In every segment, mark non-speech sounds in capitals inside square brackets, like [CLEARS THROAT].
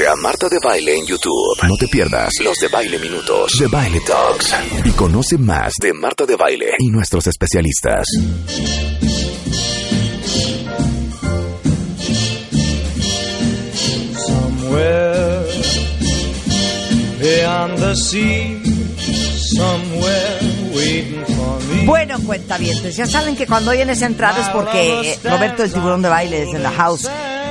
Suscríbete a Marta de Baile en YouTube. No te pierdas los de Baile Minutos, de Baile Talks. Y conoce más de Marta de Baile y nuestros especialistas. Somewhere beyond the sea, somewhere waiting for me. Bueno, cuentavientes, ya saben que cuando oyen esa entrada es porque eh, Roberto el tiburón de baile es en la house.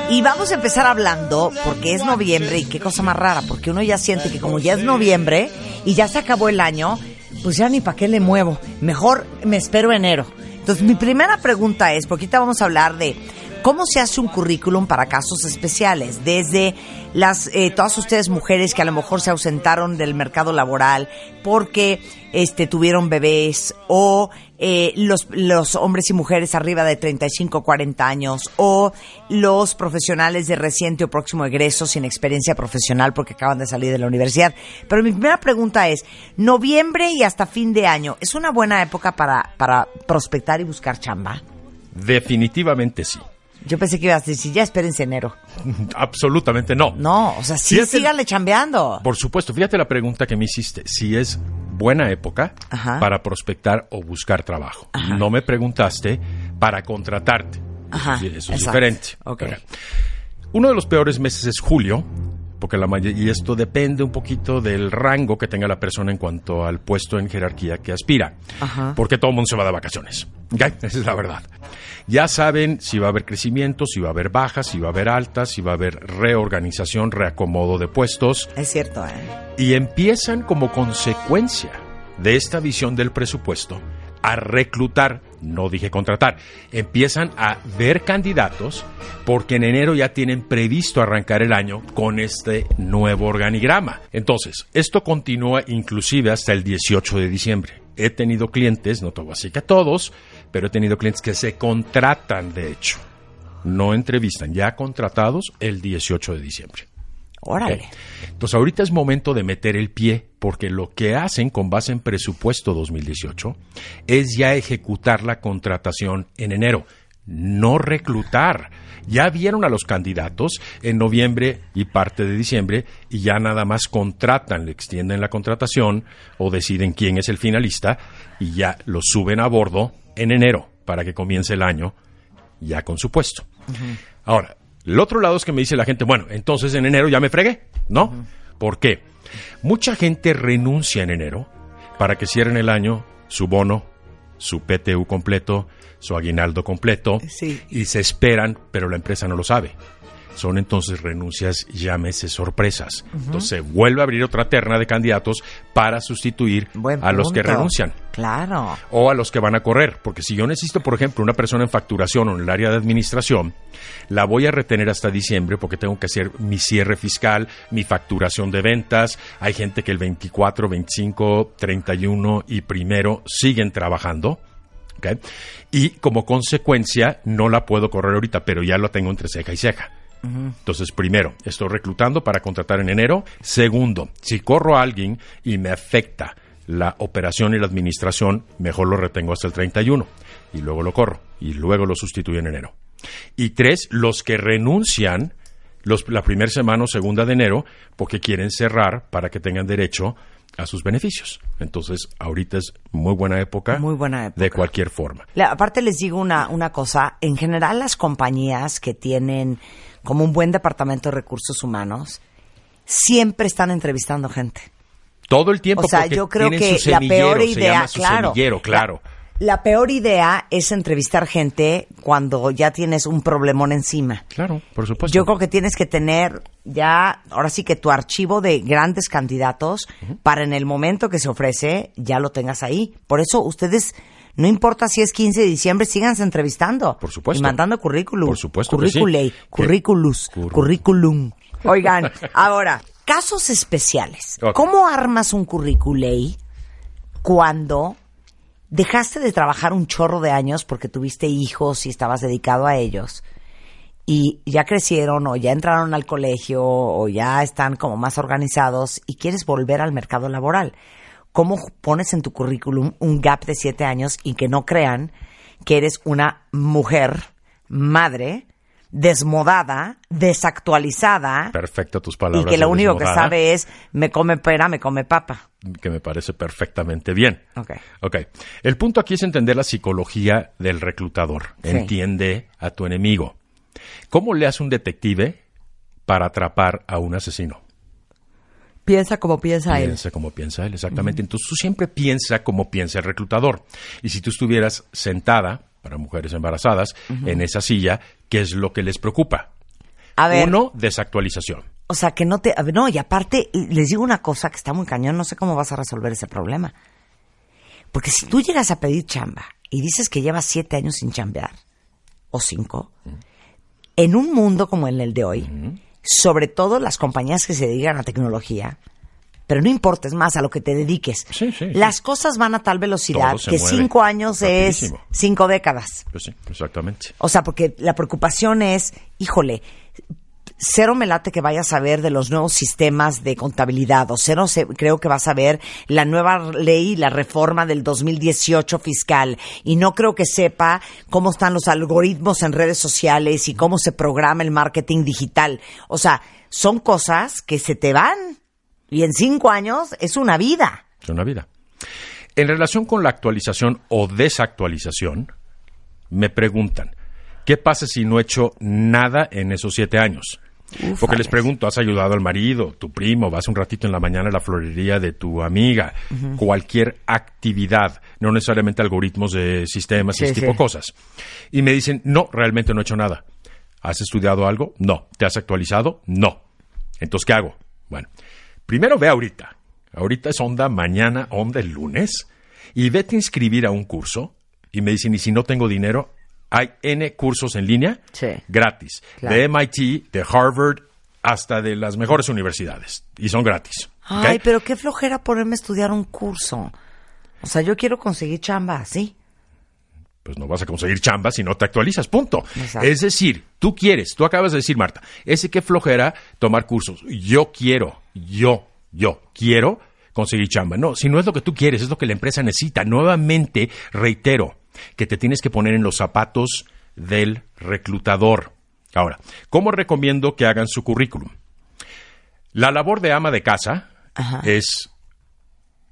Y vamos a empezar hablando, porque es noviembre y qué cosa más rara, porque uno ya siente que como ya es noviembre y ya se acabó el año, pues ya ni para qué le muevo. Mejor me espero enero. Entonces, mi primera pregunta es, porque ahorita vamos a hablar de cómo se hace un currículum para casos especiales, desde las eh, todas ustedes mujeres que a lo mejor se ausentaron del mercado laboral porque este tuvieron bebés o eh, los, los hombres y mujeres arriba de 35 40 años o los profesionales de reciente o próximo egreso sin experiencia profesional porque acaban de salir de la universidad. Pero mi primera pregunta es, noviembre y hasta fin de año, ¿es una buena época para, para prospectar y buscar chamba? Definitivamente sí. Yo pensé que ibas a decir, ya espérense enero. [LAUGHS] Absolutamente no. No, o sea, sí, Fíjate- síganle chambeando. Por supuesto, fíjate la pregunta que me hiciste, si es buena época Ajá. para prospectar o buscar trabajo. No me preguntaste para contratarte. Ajá, Eso es exacto. diferente. Uno de los peores meses es julio, porque la y esto depende un poquito del rango que tenga la persona en cuanto al puesto en jerarquía que aspira. Ajá. Porque todo el mundo se va de vacaciones. [LAUGHS] Esa es la verdad. Ya saben si va a haber crecimiento, si va a haber bajas, si va a haber altas, si va a haber reorganización, reacomodo de puestos Es cierto, ¿eh? y empiezan como consecuencia de esta visión del presupuesto a reclutar, no dije contratar, empiezan a ver candidatos porque en enero ya tienen previsto arrancar el año con este nuevo organigrama. Entonces, esto continúa inclusive hasta el 18 de diciembre. He tenido clientes, no todo así que a todos, pero he tenido clientes que se contratan, de hecho, no entrevistan, ya contratados el 18 de diciembre. Órale. Entonces ahorita es momento de meter el pie porque lo que hacen con base en presupuesto 2018 es ya ejecutar la contratación en enero, no reclutar. Ya vieron a los candidatos en noviembre y parte de diciembre y ya nada más contratan, le extienden la contratación o deciden quién es el finalista y ya lo suben a bordo en enero para que comience el año ya con su puesto. Ahora, el otro lado es que me dice la gente, bueno, entonces en enero ya me fregué, ¿no? ¿Por qué? Mucha gente renuncia en enero para que cierren el año su bono, su PTU completo, su aguinaldo completo, Sí. y se esperan, pero la empresa no lo sabe. Son entonces renuncias, llámese sorpresas. Entonces se vuelve a abrir otra terna de candidatos para sustituir Buen a los que renuncian Claro. o a los que van a correr. Porque si yo necesito, por ejemplo, una persona en facturación o en el área de administración, la voy a retener hasta diciembre porque tengo que hacer mi cierre fiscal, mi facturación de ventas. Hay gente que el 24, 25, 31 y primero siguen trabajando. ¿ok? Y como consecuencia, no la puedo correr ahorita, pero ya la tengo entre ceja y ceja. Entonces, primero, estoy reclutando para contratar en enero. Segundo, si corro a alguien y me afecta la operación y la administración, mejor lo retengo hasta el 31 y luego lo corro y luego lo sustituyo en enero. Y tres, los que renuncian los, la primera semana o segunda de enero porque quieren cerrar para que tengan derecho a sus beneficios. Entonces, ahorita es muy buena época. Muy buena época. De cualquier forma. La- aparte les digo una, una cosa, en general las compañías que tienen como un buen departamento de recursos humanos siempre están entrevistando gente. Todo el tiempo O sea, yo creo que la peor idea, claro, claro. La, la peor idea es entrevistar gente cuando ya tienes un problemón encima. Claro, por supuesto. Yo creo que tienes que tener ya, ahora sí que tu archivo de grandes candidatos para en el momento que se ofrece ya lo tengas ahí. Por eso ustedes, no importa si es 15 de diciembre, síganse entrevistando. Por supuesto. Y mandando currículum. Por supuesto que sí. Curriculei, Que- curriculus, Curr- curriculum. Oigan, [LAUGHS] ahora, casos especiales. ¿Cómo armas un currículum cuando dejaste de trabajar un chorro de años porque tuviste hijos y estabas dedicado a ellos? Y ya crecieron o ya entraron al colegio o ya están como más organizados y quieres volver al mercado laboral. ¿Cómo pones en tu currículum un gap de siete años y que no crean que eres una mujer, madre, desmodada, desactualizada Perfecto tus y palabras. que lo único que sabe es me come pera, me come papa? Que me parece perfectamente bien. Ok. Ok. El punto aquí es entender la psicología del reclutador. Sí. Entiende a tu enemigo. ¿Cómo le hace un detective para atrapar a un asesino? Piensa como piensa él. Piensa como piensa él, exactamente. Entonces tú siempre piensa como piensa el reclutador. Y si tú estuvieras sentada, para mujeres embarazadas, en esa silla, ¿qué es lo que les preocupa? A ver, Uno, desactualización. o sea, que no te... No, y aparte, y les digo una cosa que está muy cañón, no sé cómo vas a resolver ese problema. Porque si tú llegas a pedir chamba y dices que llevas siete años sin chambear, o cinco, en un mundo como en el de hoy, sobre todo las compañías que se dedican a tecnología, pero no importa, es más, a lo que te dediques, Sí, sí, las cosas van a tal velocidad que mueve cinco años es cinco décadas. Pues sí, exactamente. O sea, porque la preocupación es, híjole, cero me late que vayas a ver de los nuevos sistemas de contabilidad, o cero se- creo que vas a ver la nueva ley, la reforma del 2018 fiscal, y no creo que sepa cómo están los algoritmos en redes sociales y cómo se programa el marketing digital. O sea, son cosas que se te van, y en cinco años es una vida. Es una vida. En relación con la actualización o desactualización, me preguntan, ¿qué pasa si no he hecho nada en esos siete años? Porque les pregunto, ¿has ayudado al marido, tu primo, vas un ratito en la mañana a la florería de tu amiga? Cualquier actividad, no necesariamente algoritmos de sistemas y ese tipo sí. de cosas. Y me dicen, no, realmente no he hecho nada. ¿Has estudiado algo? No. ¿Te has actualizado? No. Entonces, ¿qué hago? Bueno, primero ve ahorita. Ahorita es onda mañana, onda el lunes. Y vete a inscribir a un curso. Y me dicen, ¿y si no tengo dinero? Hay N cursos en línea Sí. gratis. Claro. De MIT, de Harvard, hasta de las mejores universidades. Y son gratis. Ay, pero qué flojera ponerme a estudiar un curso. O sea, yo quiero conseguir chamba, ¿sí? pues no vas a conseguir chamba si no te actualizas, punto. Exacto. Es decir, tú quieres, tú acabas de decir, Marta, ese que flojera tomar cursos. Yo quiero, yo, yo quiero conseguir chamba. No, si no es lo que tú quieres, es lo que la empresa necesita. Nuevamente, reitero, que te tienes que poner en los zapatos del reclutador. Ahora, ¿cómo recomiendo que hagan su currículum? La labor de ama de casa Ajá. es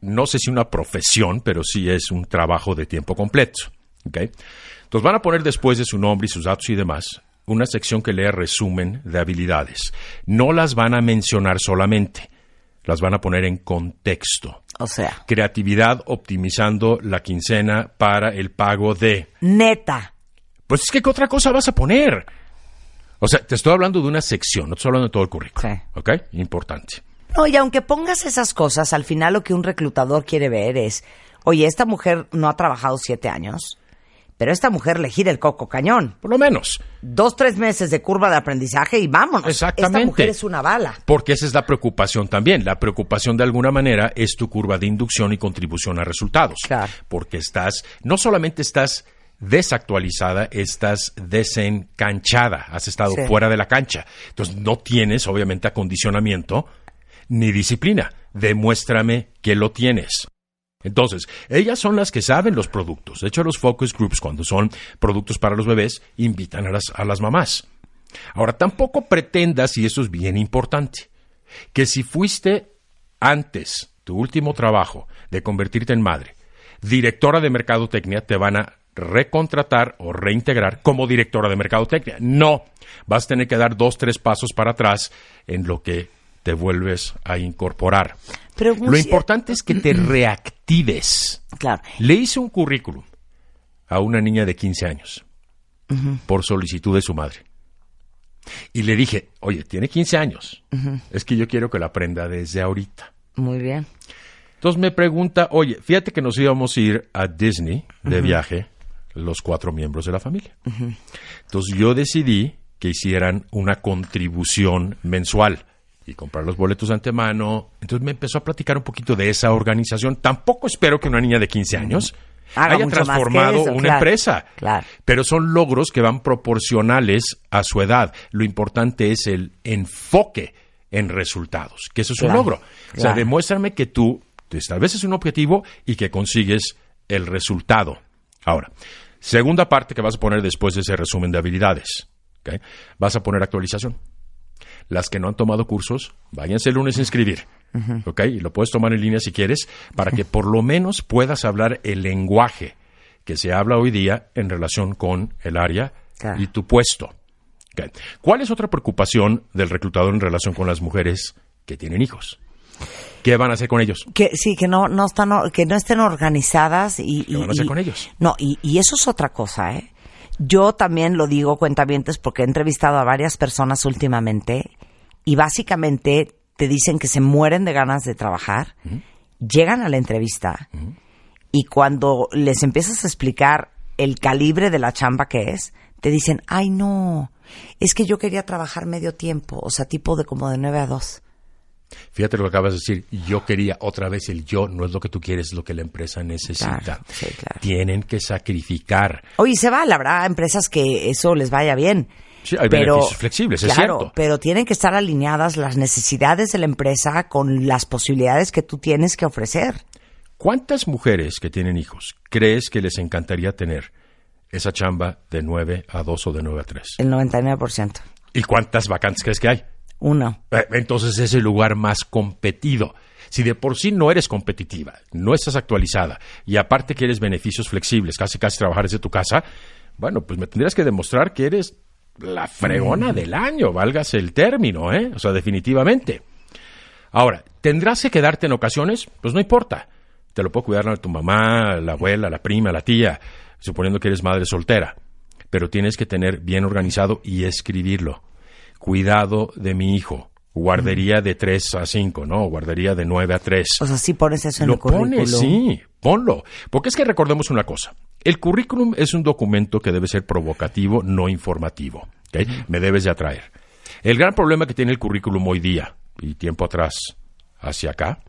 no sé si una profesión, pero sí es un trabajo de tiempo completo. ¿ok? Entonces van a poner después de su nombre y sus datos y demás una sección que lea resumen de habilidades. No las van a mencionar solamente, las van a poner en contexto. O sea, Creatividad optimizando la quincena para el pago de... neta. Pues es que ¿qué otra cosa vas a poner? O sea, te estoy hablando de una sección, no te estoy hablando de todo el currículum. Sí. ¿Ok? Importante. No, y aunque pongas esas cosas, al final lo que un reclutador quiere ver es, oye, esta mujer no ha trabajado siete años, pero esta mujer le gira el coco cañón. Por lo menos. Dos, tres meses de curva de aprendizaje y vámonos. Exactamente. Esta mujer es una bala. Porque esa es la preocupación también. La preocupación de alguna manera es tu curva de inducción y contribución a resultados. Claro. Porque estás, no solamente estás desactualizada, estás desencanchada, has estado Sí. fuera de la cancha. Entonces no tienes, obviamente, acondicionamiento ni disciplina. Demuéstrame que lo tienes. Entonces, ellas son las que saben los productos. De hecho, los focus groups, cuando son productos para los bebés, invitan a las, mamás. Ahora, tampoco pretendas, y eso es bien importante, que si fuiste antes, tu último trabajo, de convertirte en madre, directora de mercadotecnia, te van a recontratar o reintegrar como directora de mercadotecnia. No, vas a tener que dar dos, tres pasos para atrás en lo que te vuelves a incorporar. Pero Lo importante es que te [CLEARS THROAT] reactives. Claro. Le hice un currículum a una niña de 15 años por solicitud de su madre. Y le dije, oye, tiene 15 años. Es que yo quiero que la aprenda desde ahorita. Muy bien. Entonces me pregunta, oye, fíjate que nos íbamos a ir a Disney de viaje, los cuatro miembros de la familia. Entonces yo decidí que hicieran una contribución mensual y comprar los boletos de antemano. Entonces me empezó a platicar un poquito de esa organización. Tampoco espero que una niña de 15 años Haga haya transformado eso, una claro, empresa. claro. Pero son logros que van proporcionales a su edad. Lo importante es el enfoque en resultados, que eso es Claro, un logro. O sea, demuéstrame que tú te estableces un objetivo y que consigues el resultado. Ahora, segunda parte que vas a poner después de ese resumen de habilidades. Vas a poner actualización. Las que no han tomado cursos, váyanse el lunes a inscribir. ¿ok? Y lo puedes tomar en línea si quieres, para que por lo menos puedas hablar el lenguaje que se habla hoy día en relación con el área Claro. y tu puesto. ¿Cuál es otra preocupación del reclutador en relación con las mujeres que tienen hijos? ¿Qué van a hacer con ellos? Que sí, que no, no están, que no estén organizadas y. ¿Qué y- van a hacer y- con ellos? No, y, y eso es otra cosa, ¿eh? Yo también lo digo, cuentavientes, porque he entrevistado a varias personas últimamente y básicamente te dicen que se mueren de ganas de trabajar, llegan a la entrevista y cuando les empiezas a explicar el calibre de la chamba que es, te dicen, ay no, es que yo quería trabajar medio tiempo, o sea, tipo de como de 9 a 2. Fíjate lo que acabas de decir. Yo quería otra vez el yo, no es lo que tú quieres, es lo que la empresa necesita. Claro, sí, claro. Tienen que sacrificar. Oye, se vale, habrá empresas que eso les vaya bien. Sí, hay pero, beneficios flexibles, es claro, cierto. pero tienen que estar alineadas las necesidades de la empresa con las posibilidades que tú tienes que ofrecer. ¿Cuántas mujeres que tienen hijos crees que les encantaría tener esa chamba de 9 a 2 o de 9 a 3? El 99%. ¿Y cuántas vacantes crees que hay? Uno. Eh, Entonces es el lugar más competido. Si de por sí no eres competitiva, no estás actualizada y aparte quieres beneficios flexibles, casi casi trabajar desde tu casa, bueno, pues me tendrías que demostrar que eres la fregona del año, válgase el término, ¿eh? O sea, definitivamente. Ahora, ¿tendrás que quedarte en ocasiones? Pues no importa. Te lo puede cuidar tu mamá, la abuela, la prima, la tía, suponiendo que eres madre soltera. Pero tienes que tener bien organizado y escribirlo. Cuidado de mi hijo. Guardería de 3 a 5, ¿no? Guardería de 9 a 3. O sea, sí pones eso en el Lo currículum. pones, sí, ponlo. Porque es que recordemos una cosa. El currículum es un documento que debe ser provocativo, no informativo. ¿ok? Me debes de atraer. El gran problema que tiene el currículum hoy día, y tiempo atrás hacia acá,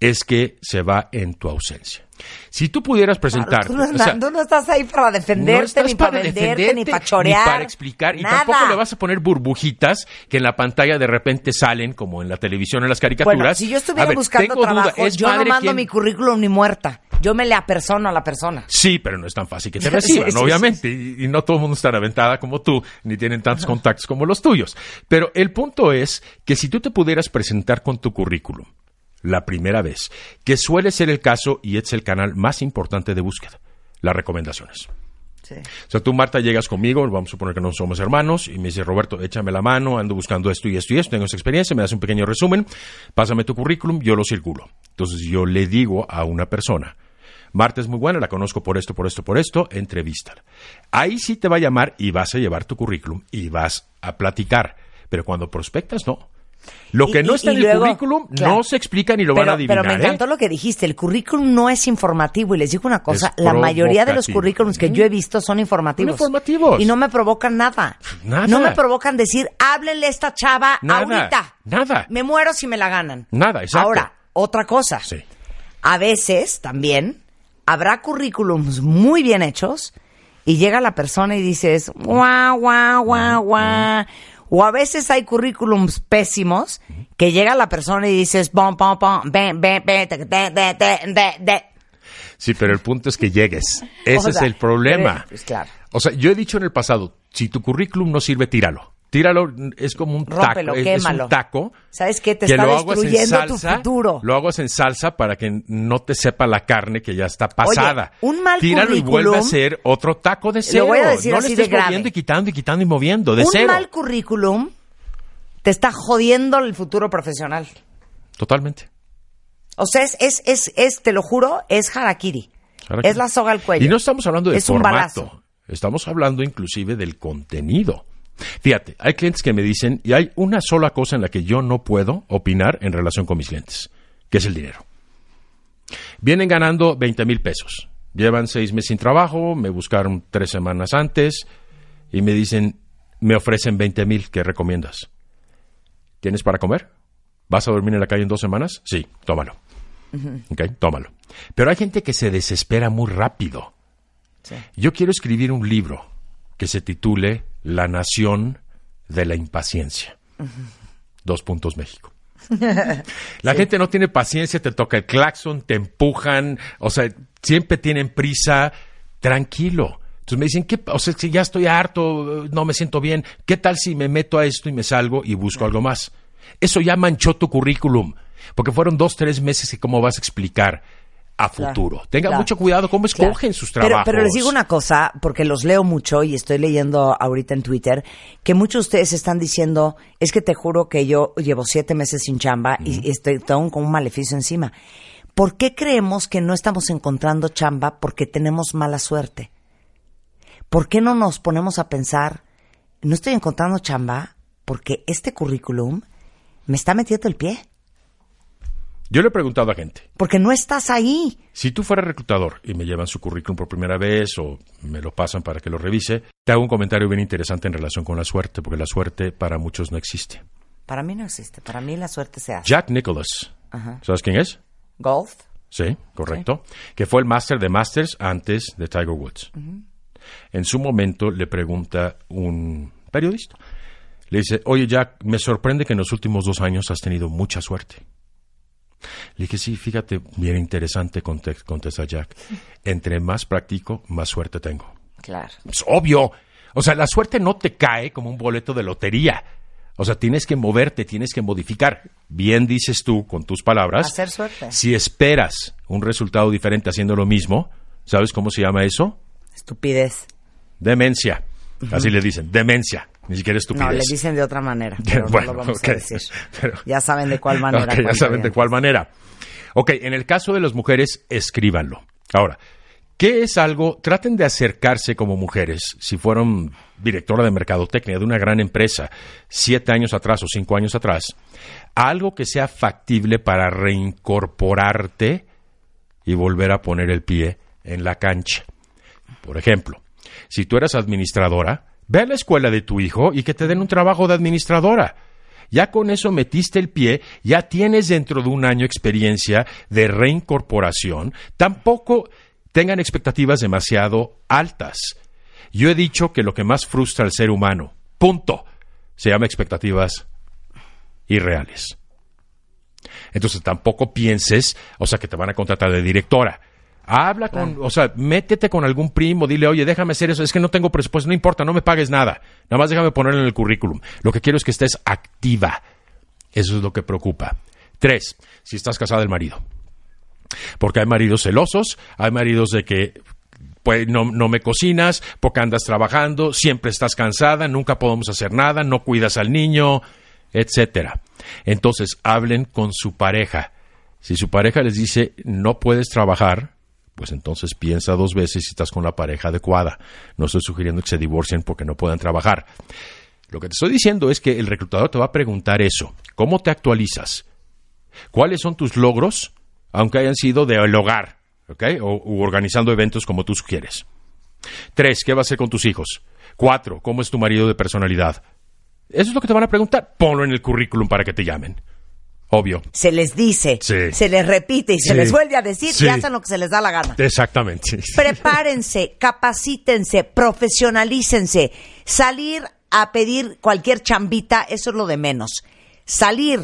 es que se va en tu ausencia. Si tú pudieras presentarte... Tú no, o sea, tú no estás ahí para defenderte, no estás ni para, venderte, defenderte, ni para chorear. Ni para explicar. Y tampoco le vas a poner burbujitas que en la pantalla de repente salen, como en la televisión, en las caricaturas. Bueno, si yo estuviera ver, buscando duda, trabajo, ¿es yo no mando quien- mi currículum ni muerta. Yo me le apersono a la persona. Sí, pero no es tan fácil que te [LAUGHS] reciban, sí, obviamente. Y, y no todo el mundo está aventada como tú, ni tienen tantos contactos como los tuyos. Pero el punto es que si tú te pudieras presentar con tu currículum la primera vez, que suele ser el caso y es el canal más importante de búsqueda, las recomendaciones. Sí. O sea, tú, Marta, llegas conmigo, vamos a suponer que no somos hermanos, y me dice, Roberto, échame la mano, ando buscando esto y esto y esto, tengo esa experiencia, me das un pequeño resumen, pásame tu currículum, yo lo circulo. Entonces yo le digo a una persona, Marta es muy buena, la conozco por esto, por esto, por esto, entrevístala. Ahí sí te va a llamar y vas a llevar tu currículum y vas a platicar. Pero cuando prospectas, no. Lo Y- que no está en luego, el currículum claro. no se explica ni lo pero, van a adivinar. pero me ¿eh? encantó lo que dijiste. El currículum no es informativo. Y les digo una cosa: Es la mayoría de los currículums que yo he visto son informativos. Son informativos. Y no me provocan nada. Nada. No me provocan decir, háblenle a esta chava Nada. ahorita. Nada. Me muero si me la ganan. Nada, exacto. Ahora, otra cosa. Sí. A veces también habrá currículums muy bien hechos y llega la persona y dices, guau, guau, guau, guau. O a veces hay currículums pésimos que llega la persona y dices, bom, bom, bom, ven, ven, ven, te, te, te. Sí, pero el punto es que llegues. Ese [LAUGHS] O es el problema. pues claro. O sea, yo he dicho en el pasado, si tu currículum no sirve, tíralo. Tíralo, es como un Rómpelo, taco. es- un taco. ¿Sabes qué? Te que está lo hagas en destruyendo tu futuro. Lo hagas en salsa para que no te sepa la carne que ya está pasada. un mal Tíralo y vuelve a ser otro taco de cero. voy a decir no así le de estés grave. moviendo y quitando y quitando y moviendo, de Un cero. mal currículum te está jodiendo el futuro profesional. Totalmente. O sea, es, es, es, es, te lo juro, es harakiri. Es la soga al cuello. Y no estamos hablando de es un formato. balazo. Estamos hablando inclusive del contenido. Fíjate, hay clientes que me dicen, y hay una sola cosa en la que yo no puedo opinar en relación con mis clientes, que es el dinero. Vienen ganando 20 mil pesos. Llevan seis meses sin trabajo, me buscaron tres semanas antes y me dicen, me ofrecen 20 mil, ¿qué recomiendas? ¿Tienes para comer? ¿Vas a dormir en la calle en dos semanas? Sí, tómalo. Ok, tómalo. Pero hay gente que se desespera muy rápido. Yo quiero escribir un libro que se titule La Nación de la Impaciencia. Dos puntos México. [LAUGHS] La gente no tiene paciencia, te toca el claxon, te empujan, o sea, siempre tienen prisa. Tranquilo. Entonces me dicen, ¿qué? O sea, si ya estoy harto, no me siento bien, ¿qué tal si me meto a esto y me salgo y busco algo más? Eso ya manchó tu currículum, porque fueron dos, tres meses y cómo vas a explicar a futuro. Tenga claro. mucho cuidado cómo escogen sus trabajos. Pero, pero les digo una cosa, porque los leo mucho y estoy leyendo ahorita en Twitter, que muchos de ustedes están diciendo, es que te juro que yo llevo siete meses sin chamba y estoy tengo con un maleficio encima. ¿Por qué creemos que no estamos encontrando chamba porque tenemos mala suerte? ¿Por qué no nos ponemos a pensar, no estoy encontrando chamba porque este currículum me está metiendo el pie? Yo le he preguntado a gente, Porque no estás ahí. si tú fueras reclutador y me llevan su currículum por primera vez o me lo pasan para que lo revise, te hago un comentario bien interesante en relación con la suerte, porque la suerte para muchos no existe. Para mí no existe. Para mí la suerte se hace. Jack Nicholas, ¿sabes quién es? Golf. Sí, correcto. Que fue el máster de Masters antes de Tiger Woods. En su momento le pregunta un periodista. Le dice, oye Jack, me sorprende que en los últimos dos años has tenido mucha suerte. Le dije, sí, fíjate, bien interesante, conte- contesta Jack. [LAUGHS] Entre más practico, más suerte tengo. Claro. Es obvio. O sea, la suerte no te cae como un boleto de lotería. O sea, tienes que moverte, tienes que modificar. Bien dices tú con tus palabras. Hacer suerte. Si esperas un resultado diferente haciendo lo mismo, ¿sabes cómo se llama eso? Estupidez. Demencia. Así le dicen, demencia. Ni siquiera estupidez. No, le dicen de otra manera. [LAUGHS] Pero Bueno, no lo vamos a decir. Pero- Ya saben de cuál manera. Ya saben de cuál manera. Ok, en el caso de las mujeres, escríbanlo. Ahora, ¿qué es algo? Traten de acercarse como mujeres, si fueron directora de mercadotecnia de una gran empresa, siete años atrás o cinco años atrás, a algo que sea factible para reincorporarte y volver a poner el pie en la cancha. Por ejemplo, si tú eras administradora, ve a la escuela de tu hijo y que te den un trabajo de administradora. Ya con eso metiste el pie, ya tienes dentro de un año experiencia de reincorporación. Tampoco tengan expectativas demasiado altas. Yo he dicho que lo que más frustra al ser humano, punto, se llama expectativas irreales. Entonces tampoco pienses, o sea, que te van a contratar de directora. Habla con, o sea, métete con algún primo, dile, oye, déjame hacer eso, es que no tengo presupuesto, no importa, no me pagues nada, nada más déjame ponerlo en el currículum. Lo que quiero es que estés activa. Eso es lo que preocupa. Tres, si estás casada el marido. Porque hay maridos celosos, hay maridos de que pues no, no me cocinas, porque andas trabajando, siempre estás cansada, nunca podemos hacer nada, no cuidas al niño, etcétera. Entonces, hablen con su pareja. Si su pareja les dice no puedes trabajar, pues entonces piensa dos veces si estás con la pareja adecuada. No estoy sugiriendo que se divorcien porque no puedan trabajar. Lo que te estoy diciendo es que el reclutador te va a preguntar eso. ¿Cómo te actualizas? ¿Cuáles son tus logros, aunque hayan sido del hogar, ¿ok? O organizando eventos como tú sugieres. Tres, ¿qué va a hacer con tus hijos? Cuatro, ¿cómo es tu marido de personalidad? Eso es lo que te van a preguntar. Ponlo en el currículum para que te llamen. Obvio. Se les dice, Sí. se les repite y se Sí. les vuelve a decir Sí. y hacen lo que se les da la gana. Exactamente. Prepárense, capacítense, profesionalícense. Salir a pedir cualquier chambita, eso es lo de menos. Salir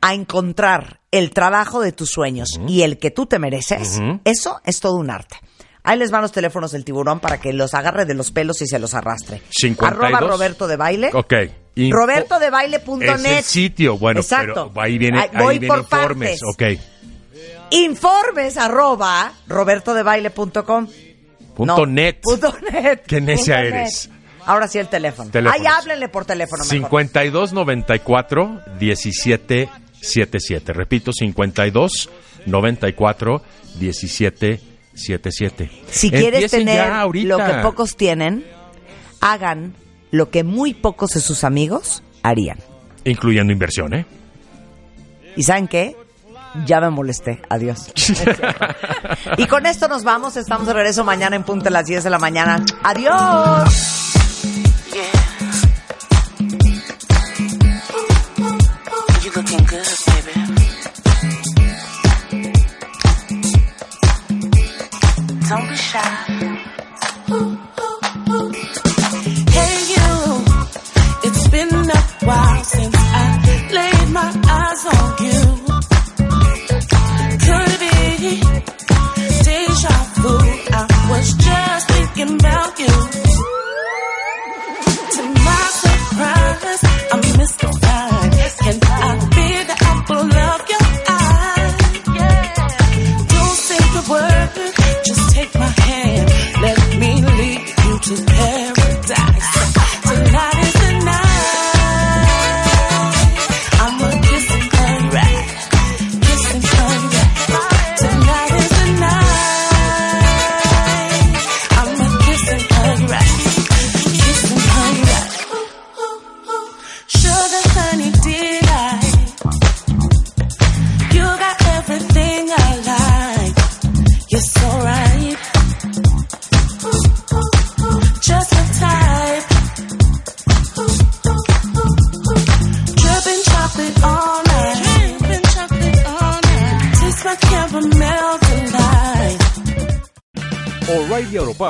a encontrar el trabajo de tus sueños y el que tú te mereces, eso es todo un arte. Ahí les van los teléfonos del tiburón para que los agarre de los pelos y se los arrastre. 52. Arroba Roberto de Baile. Ok. Info- Robertodebaile.net. Es sitio, bueno, Exacto. pero ahí viene, Ahí voy viene por informes. partes. Ok. Informes arroba robertodebaile.com. Punto No, net. Punto net. Qué necia Punto net. eres. Ahora sí el teléfono. Teléfonos. Ahí háblenle por teléfono mejor. 5294 1777. Repito, 52 94 1777. Si quieres Empiecen tener lo que pocos tienen, hagan lo que muy pocos de sus amigos harían. Incluyendo inversión, ¿eh? ¿Y saben qué? Ya me molesté. Adiós. [LAUGHS] y con esto nos vamos. Estamos de regreso mañana en punto a las 10 de la mañana. Adiós.